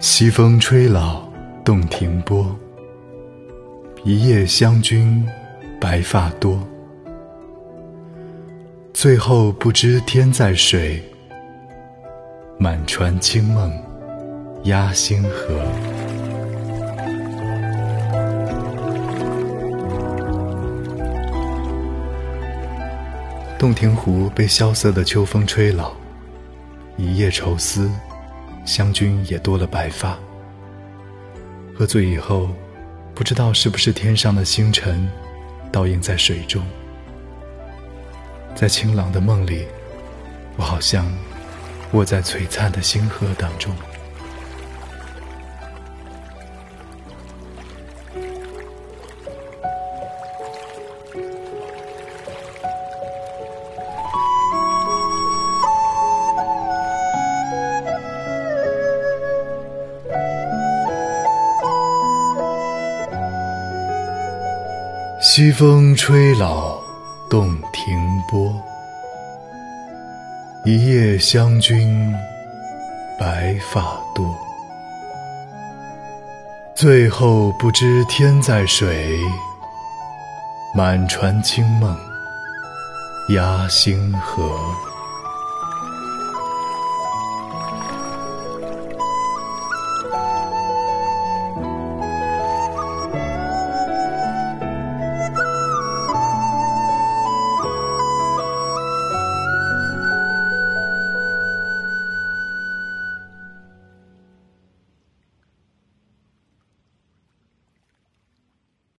西风吹老洞庭波，一夜湘君白发多。最后不知天在水，满船清梦压星河。洞庭湖被萧瑟的秋风吹老，一夜愁思，湘君也多了白发。喝醉以后，不知道是不是天上的星辰，倒映在水中。在清朗的梦里，我好像卧在璀璨的星河当中。西风吹老洞庭波，一夜湘君白发多。最后不知天在水，满船清梦压星河。